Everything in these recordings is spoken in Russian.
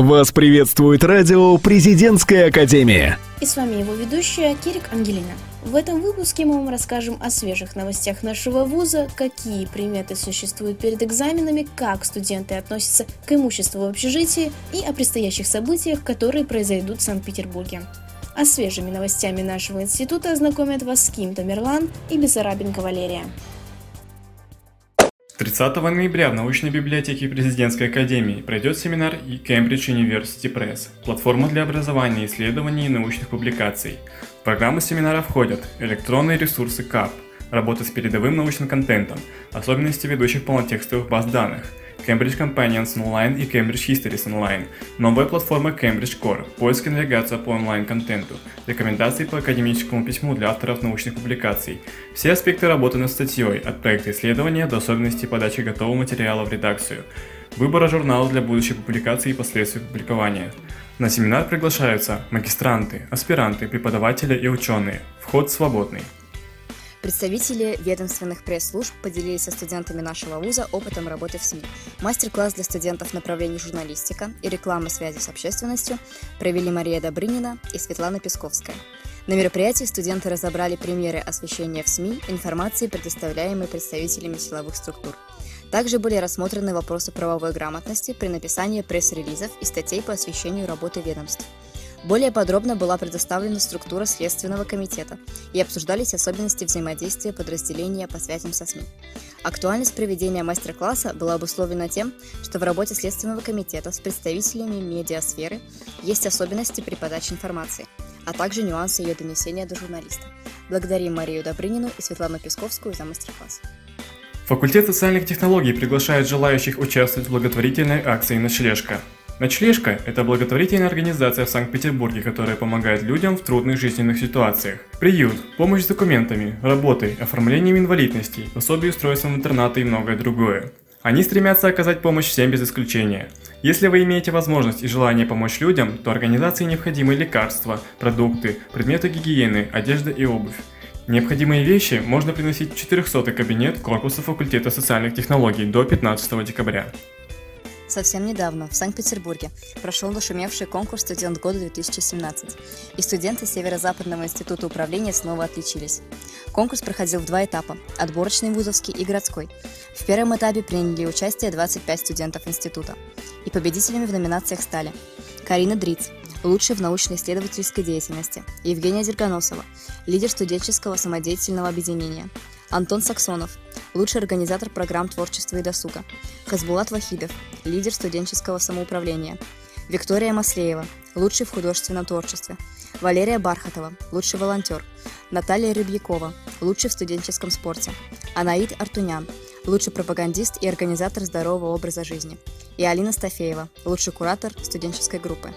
Вас приветствует радио «Президентская академия». И с вами его ведущая Кирик Ангелина. В этом выпуске мы вам расскажем о свежих новостях нашего вуза, какие приметы существуют перед экзаменами, как студенты относятся к имуществу в общежитии и о предстоящих событиях, которые произойдут в Санкт-Петербурге. А свежими новостями нашего института ознакомят вас Ким Тамерлан и Бессарабенко Валерия. 30 ноября в научной библиотеке Президентской академии пройдет семинар Cambridge University Press – платформа для образования, исследований и научных публикаций. В программу семинара входят электронные ресурсы CAP, работа с передовым научным контентом, особенности ведущих полнотекстовых баз данных – Cambridge Companions Online и Cambridge Histories Online, новая платформа Cambridge Core, поиск и навигация по онлайн-контенту, рекомендации по академическому письму для авторов научных публикаций. Все аспекты работы над статьей, от проекта исследования до особенностей подачи готового материала в редакцию, выбора журнала для будущей публикации и последствий публикования. На семинар приглашаются магистранты, аспиранты, преподаватели и ученые. Вход свободный. Представители ведомственных пресс-служб поделились со студентами нашего вуза опытом работы в СМИ. Мастер-класс для студентов направлений журналистика и рекламы связи с общественностью провели Мария Добрынина и Светлана Песковская. На мероприятии студенты разобрали примеры освещения в СМИ информации, предоставляемой представителями силовых структур. Также были рассмотрены вопросы правовой грамотности при написании пресс-релизов и статей по освещению работы ведомств – более подробно была предоставлена структура Следственного комитета и обсуждались особенности взаимодействия подразделения по связям со СМИ. Актуальность проведения мастер-класса была обусловлена тем, что в работе Следственного комитета с представителями медиасферы есть особенности при подаче информации, а также нюансы ее донесения до журналиста. Благодарим Марию Добрынину и Светлану Песковскую за мастер-класс. Факультет социальных технологий приглашает желающих участвовать в благотворительной акции «Ночлежка». Ночлежка – это благотворительная организация в Санкт-Петербурге, которая помогает людям в трудных жизненных ситуациях. Приют, помощь с документами, работой, оформлением инвалидности, пособие устройством интерната и многое другое. Они стремятся оказать помощь всем без исключения. Если вы имеете возможность и желание помочь людям, то организации необходимы лекарства, продукты, предметы гигиены, одежда и обувь. Необходимые вещи можно приносить в 400 кабинет корпуса факультета социальных технологий до 15 декабря. Совсем недавно в Санкт-Петербурге прошел нашумевший конкурс «Студент года 2017», и студенты Северо-Западного института управления снова отличились. Конкурс проходил в два этапа – отборочный вузовский и городской. В первом этапе приняли участие 25 студентов института. И победителями в номинациях стали Карина Дриц, лучший в научно-исследовательской деятельности, Евгения Дерганосова, лидер студенческого самодеятельного объединения, Антон Саксонов, лучший организатор программ творчества и досуга, Хазбулат Вахидов, лидер студенческого самоуправления, Виктория Маслеева, лучший в художественном творчестве, Валерия Бархатова, лучший волонтер, Наталья Рыбьякова, лучший в студенческом спорте, Анаид Артунян, лучший пропагандист и организатор здорового образа жизни, и Алина Стафеева, лучший куратор студенческой группы.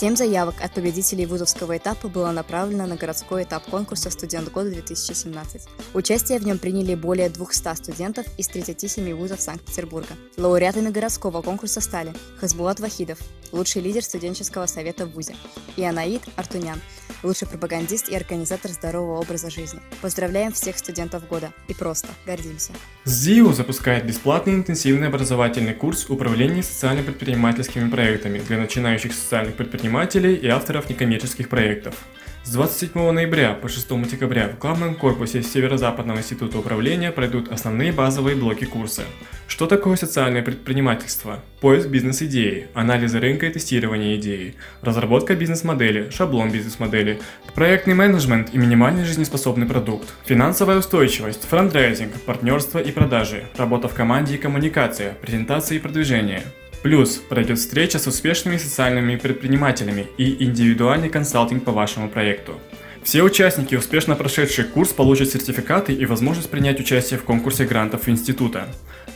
Семь заявок от победителей вузовского этапа было направлено на городской этап конкурса «Студент года 2017». Участие в нем приняли более 200 студентов из 37 вузов Санкт-Петербурга. Лауреатами городского конкурса стали Хазбулат Вахидов, лучший лидер студенческого совета в ВУЗе, и Анаид Артунян, лучший пропагандист и организатор здорового образа жизни. Поздравляем всех студентов года и просто гордимся. ЗИУ запускает бесплатный интенсивный образовательный курс управления социально-предпринимательскими проектами для начинающих социальных предпринимателей и авторов некоммерческих проектов. С 27 ноября по 6 декабря в главном корпусе Северо-Западного института управления пройдут основные базовые блоки курса. Что такое социальное предпринимательство? Поиск бизнес-идеи, анализ рынка и тестирование идеи, разработка бизнес-модели, шаблон бизнес-модели, проектный менеджмент и минимальный жизнеспособный продукт, финансовая устойчивость, франдрайзинг, партнерство и продажи, работа в команде и коммуникация, презентация и продвижение. Плюс пройдет встреча с успешными социальными предпринимателями и индивидуальный консалтинг по вашему проекту. Все участники, успешно прошедшие курс, получат сертификаты и возможность принять участие в конкурсе грантов института.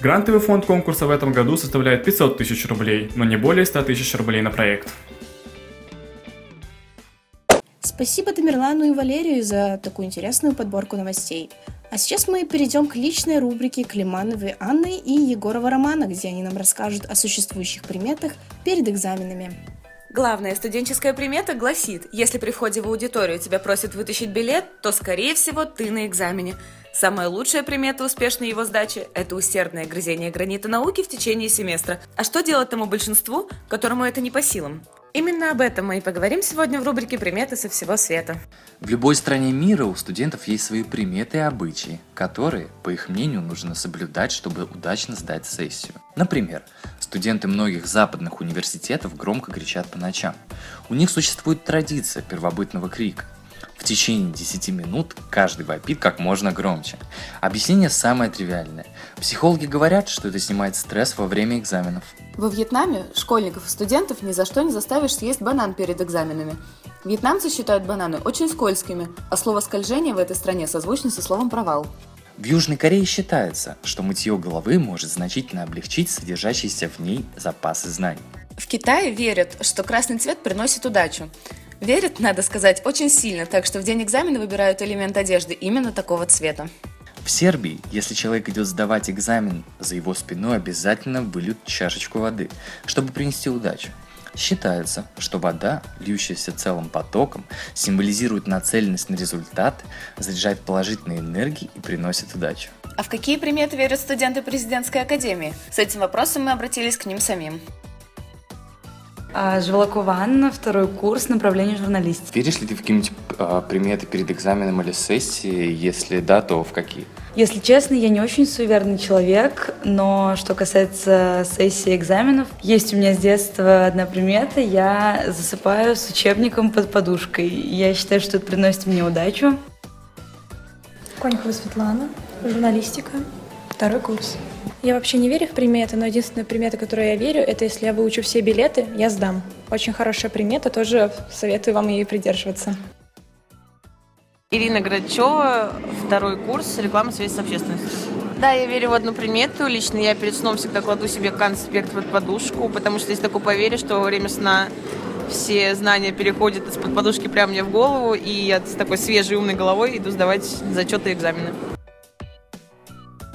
Грантовый фонд конкурса в этом году составляет 500 тысяч рублей, но не более 100 тысяч рублей на проект. Спасибо Тамерлану и Валерию за такую интересную подборку новостей. А сейчас мы перейдем к личной рубрике Климановой Анны и Егорова Романа, где они нам расскажут о существующих приметах перед экзаменами. Главная студенческая примета гласит, если при входе в аудиторию тебя просят вытащить билет, то, скорее всего, ты на экзамене. Самая лучшая примета успешной его сдачи – это усердное грызение гранита науки в течение семестра. А что делать тому большинству, которому это не по силам? Именно об этом мы и поговорим сегодня в рубрике «Приметы со всего света». В любой стране мира у студентов есть свои приметы и обычаи, которые, по их мнению, нужно соблюдать, чтобы удачно сдать сессию. Например, студенты многих западных университетов громко кричат по ночам. У них существует традиция первобытного крика. В течение 10 минут каждый вопит как можно громче. Объяснение самое тривиальное. Психологи говорят, что это снимает стресс во время экзаменов. Во Вьетнаме школьников и студентов ни за что не заставишь съесть банан перед экзаменами. Вьетнамцы считают бананы очень скользкими, а слово «скольжение» в этой стране созвучно со словом «провал». В Южной Корее считается, что мытье головы может значительно облегчить содержащиеся в ней запасы знаний. В Китае верят, что красный цвет приносит удачу. Верят, надо сказать, очень сильно, так что в день экзамена выбирают элемент одежды именно такого цвета. В Сербии, если человек идет сдавать экзамен, за его спиной обязательно выльют чашечку воды, чтобы принести удачу. Считается, что вода, льющаяся целым потоком, символизирует нацеленность на результат, заряжает положительные энергии и приносит удачу. А в какие приметы верят студенты президентской академии? С этим вопросом мы обратились к ним самим. А, Живолокова Анна, второй курс, направление журналистики. Веришь ли ты в какие-нибудь а, приметы перед экзаменом или сессией? Если да, то в какие? Если честно, я не очень суеверный человек, но что касается сессии экзаменов, есть у меня с детства одна примета. Я засыпаю с учебником под подушкой. Я считаю, что это приносит мне удачу. Конькова Светлана, журналистика, второй курс. Я вообще не верю в приметы, но единственная примета, которой я верю, это если я выучу все билеты, я сдам. Очень хорошая примета, тоже советую вам ей придерживаться. Ирина Грачева, второй курс, реклама связи с общественностью. Да, я верю в одну примету. Лично я перед сном всегда кладу себе конспект под подушку, потому что есть такое поверье, что во время сна все знания переходят из-под подушки прямо мне в голову, и я с такой свежей умной головой иду сдавать зачеты и экзамены.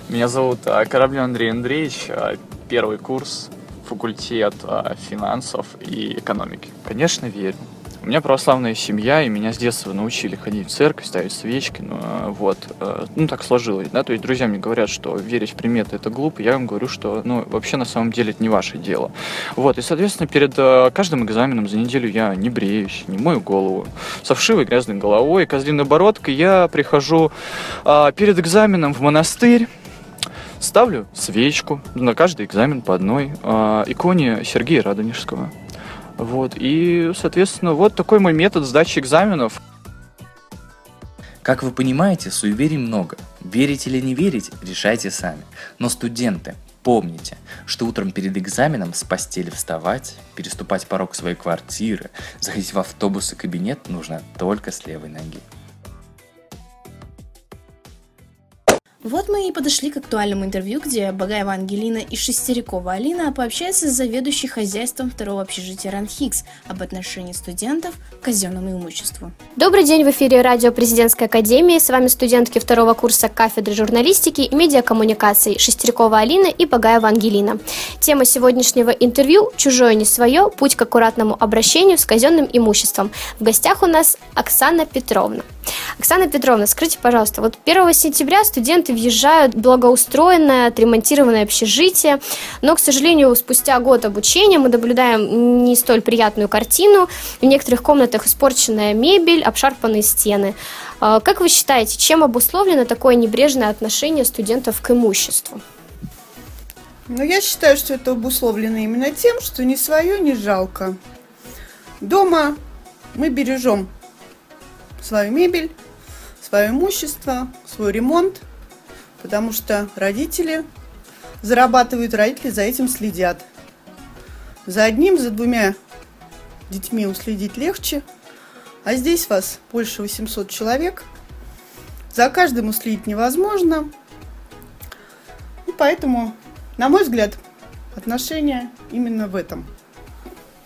Меня зовут а, Кораблев Андрей Андреевич, а, первый курс, факультет а, финансов и экономики. Конечно, верю. У меня православная семья, и меня с детства научили ходить в церковь, ставить свечки, ну, вот, ну, так сложилось, да, то есть друзья мне говорят, что верить в приметы это глупо, я им говорю, что, ну, вообще на самом деле это не ваше дело, вот, и, соответственно, перед каждым экзаменом за неделю я не бреюсь, не мою голову, с овшивой грязной головой, козлиной бородкой я прихожу перед экзаменом в монастырь, Ставлю свечку на каждый экзамен по одной э, иконе Сергея Радонежского. Вот, и, соответственно, вот такой мой метод сдачи экзаменов. Как вы понимаете, суеверий много. Верить или не верить, решайте сами. Но студенты, помните, что утром перед экзаменом с постели вставать, переступать порог своей квартиры, заходить в автобус и кабинет нужно только с левой ноги. Вот мы и подошли к актуальному интервью, где Багаева Ангелина и Шестерякова Алина пообщаются с заведующей хозяйством второго общежития РАНХИКС об отношении студентов к казенному имуществу. Добрый день, в эфире радио Президентской Академии. С вами студентки второго курса кафедры журналистики и медиакоммуникаций Шестерякова Алина и Багаева Ангелина. Тема сегодняшнего интервью «Чужое не свое. Путь к аккуратному обращению с казенным имуществом». В гостях у нас Оксана Петровна. Оксана Петровна, скажите, пожалуйста, вот 1 сентября студенты въезжают в благоустроенное, отремонтированное общежитие, но, к сожалению, спустя год обучения мы наблюдаем не столь приятную картину. В некоторых комнатах испорченная мебель, обшарпанные стены. А, как вы считаете, чем обусловлено такое небрежное отношение студентов к имуществу? Ну, я считаю, что это обусловлено именно тем, что ни свое не жалко. Дома мы бережем свою мебель, свое имущество, свой ремонт, потому что родители зарабатывают, родители за этим следят. За одним, за двумя детьми уследить легче, а здесь вас больше 800 человек. За каждым уследить невозможно. И поэтому, на мой взгляд, отношения именно в этом –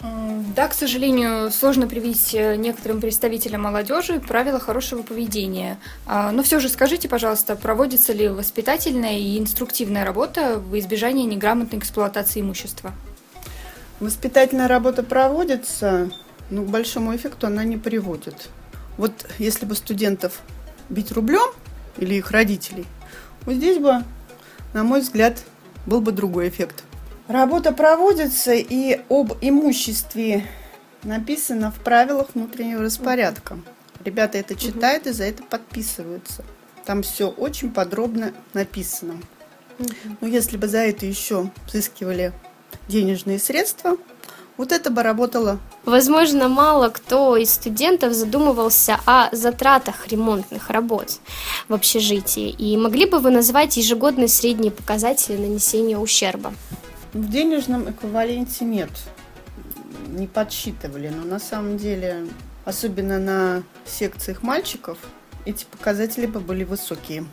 да, к сожалению, сложно привить э, некоторым представителям молодежи правила хорошего поведения. А, но все же скажите, пожалуйста, проводится ли воспитательная и инструктивная работа в избежании неграмотной эксплуатации имущества? Воспитательная работа проводится, но к большому эффекту она не приводит. Вот если бы студентов бить рублем или их родителей. Вот здесь бы, на мой взгляд, был бы другой эффект. Работа проводится и об имуществе написано в правилах внутреннего распорядка. Ребята это читают и за это подписываются. Там все очень подробно написано. Но если бы за это еще взыскивали денежные средства, вот это бы работало. Возможно, мало кто из студентов задумывался о затратах ремонтных работ в общежитии. И могли бы вы назвать ежегодные средние показатели нанесения ущерба? В денежном эквиваленте нет. Не подсчитывали, но на самом деле, особенно на секциях мальчиков, эти показатели бы были высокие.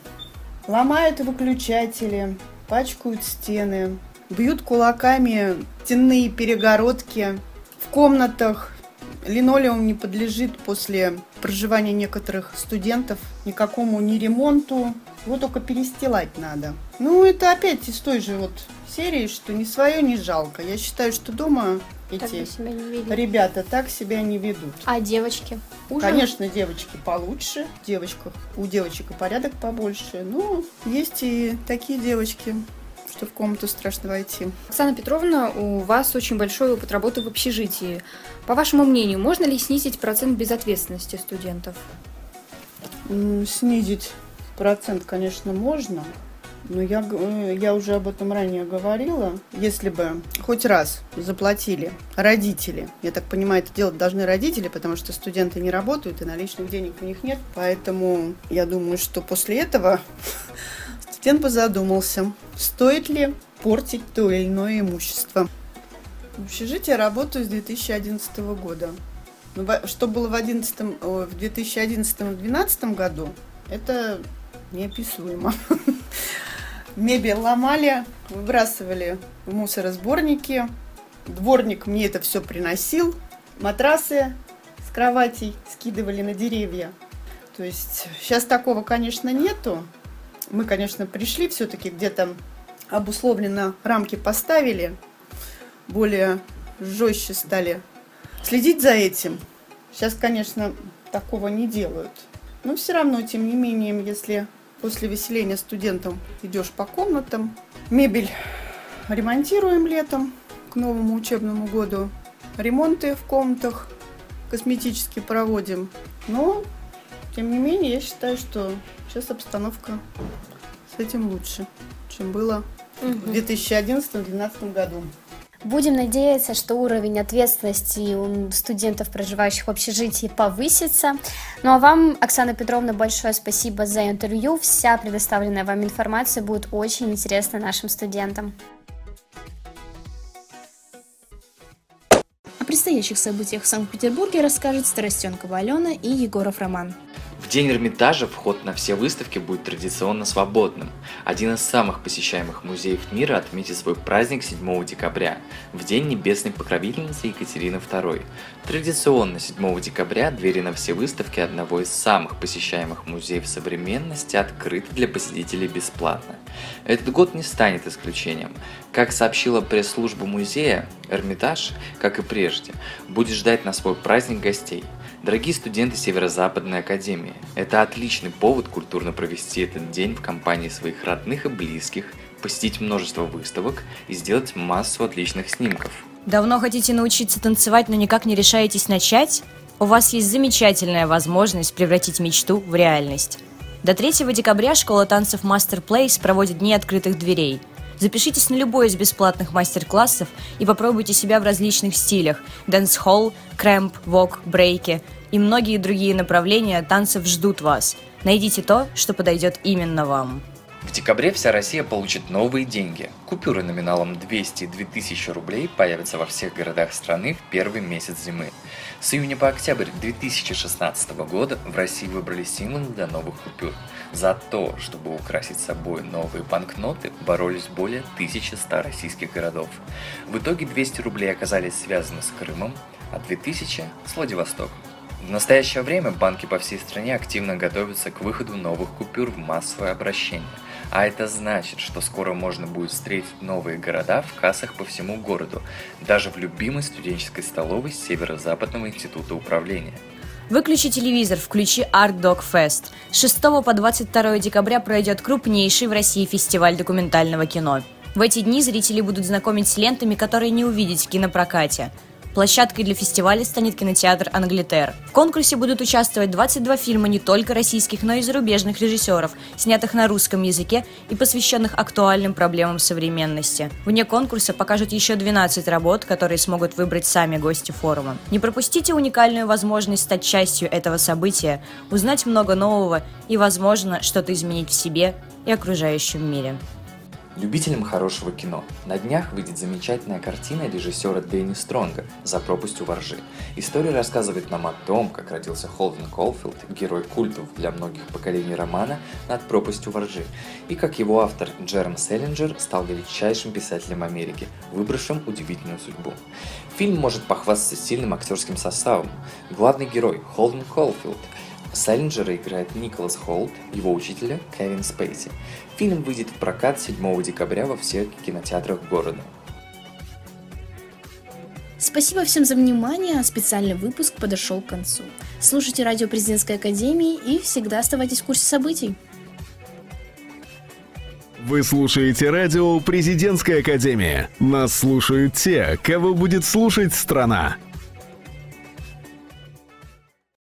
Ломают выключатели, пачкают стены, бьют кулаками стенные перегородки. В комнатах линолеум не подлежит после проживания некоторых студентов никакому ни ремонту, его только перестилать надо. Ну, это опять из той же вот серии, что ни свое не жалко. Я считаю, что дома эти ребята так себя не ведут. А девочки? Уже? Конечно, девочки получше, девочках, у девочек и порядок побольше. Но есть и такие девочки, что в комнату страшно войти. Оксана Петровна, у вас очень большой опыт работы в общежитии. По вашему мнению, можно ли снизить процент безответственности студентов? Снизить процент, конечно, можно. Но я, э, я уже об этом ранее говорила. Если бы хоть раз заплатили родители, я так понимаю, это делать должны родители, потому что студенты не работают и наличных денег у них нет. Поэтому я думаю, что после этого студент бы задумался, стоит ли портить то или иное имущество. В общежитии работаю с 2011 года. Ну, что было в, 11, в 2011-2012 году, это неописуемо. Мебель ломали, выбрасывали в мусоросборники. Дворник мне это все приносил. Матрасы с кроватей скидывали на деревья. То есть сейчас такого, конечно, нету. Мы, конечно, пришли все-таки где-то обусловленно рамки поставили, более жестче стали следить за этим. Сейчас, конечно, такого не делают. Но все равно, тем не менее, если после выселения студентам идешь по комнатам, мебель ремонтируем летом к новому учебному году, ремонты в комнатах косметически проводим. Но, тем не менее, я считаю, что сейчас обстановка с этим лучше, чем было угу. в 2011-2012 году. Будем надеяться, что уровень ответственности у студентов, проживающих в общежитии, повысится. Ну а вам, Оксана Петровна, большое спасибо за интервью. Вся предоставленная вам информация будет очень интересна нашим студентам. О предстоящих событиях в Санкт-Петербурге расскажет Старостенкова Алена и Егоров Роман. День Эрмитажа вход на все выставки будет традиционно свободным. Один из самых посещаемых музеев мира отметит свой праздник 7 декабря, в День Небесной Покровительницы Екатерины II. Традиционно 7 декабря двери на все выставки одного из самых посещаемых музеев современности открыты для посетителей бесплатно. Этот год не станет исключением. Как сообщила пресс-служба музея, Эрмитаж, как и прежде, будет ждать на свой праздник гостей – Дорогие студенты Северо-Западной Академии, это отличный повод культурно провести этот день в компании своих родных и близких, посетить множество выставок и сделать массу отличных снимков. Давно хотите научиться танцевать, но никак не решаетесь начать? У вас есть замечательная возможность превратить мечту в реальность. До 3 декабря школа танцев Master Place проводит Дни открытых дверей – Запишитесь на любой из бесплатных мастер-классов и попробуйте себя в различных стилях – dancehall, krump, vogue, брейк и многие другие направления танцев ждут вас. Найдите то, что подойдет именно вам. В декабре вся Россия получит новые деньги. Купюры номиналом 200 и 2000 рублей появятся во всех городах страны в первый месяц зимы. С июня по октябрь 2016 года в России выбрали символы для новых купюр. За то, чтобы украсить собой новые банкноты, боролись более 1100 российских городов. В итоге 200 рублей оказались связаны с Крымом, а 2000 – с Владивостоком. В настоящее время банки по всей стране активно готовятся к выходу новых купюр в массовое обращение – а это значит, что скоро можно будет встретить новые города в кассах по всему городу, даже в любимой студенческой столовой Северо-Западного института управления. Выключи телевизор, включи Art Dog Fest. С 6 по 22 декабря пройдет крупнейший в России фестиваль документального кино. В эти дни зрители будут знакомить с лентами, которые не увидеть в кинопрокате. Площадкой для фестиваля станет кинотеатр «Англитер». В конкурсе будут участвовать 22 фильма не только российских, но и зарубежных режиссеров, снятых на русском языке и посвященных актуальным проблемам современности. Вне конкурса покажут еще 12 работ, которые смогут выбрать сами гости форума. Не пропустите уникальную возможность стать частью этого события, узнать много нового и, возможно, что-то изменить в себе и окружающем мире. Любителям хорошего кино. На днях выйдет замечательная картина режиссера Дэнни Стронга «За пропастью воржи». История рассказывает нам о том, как родился Холден Колфилд, герой культов для многих поколений романа «Над пропастью воржи», и как его автор Джером Селлинджер стал величайшим писателем Америки, выбравшим удивительную судьбу. Фильм может похвастаться сильным актерским составом. Главный герой Холден Колфилд – Селлинджера играет Николас Холт, его учителя Кевин Спейси. Фильм выйдет в прокат 7 декабря во всех кинотеатрах города. Спасибо всем за внимание, специальный выпуск подошел к концу. Слушайте радио Президентской Академии и всегда оставайтесь в курсе событий. Вы слушаете радио Президентская Академия. Нас слушают те, кого будет слушать страна.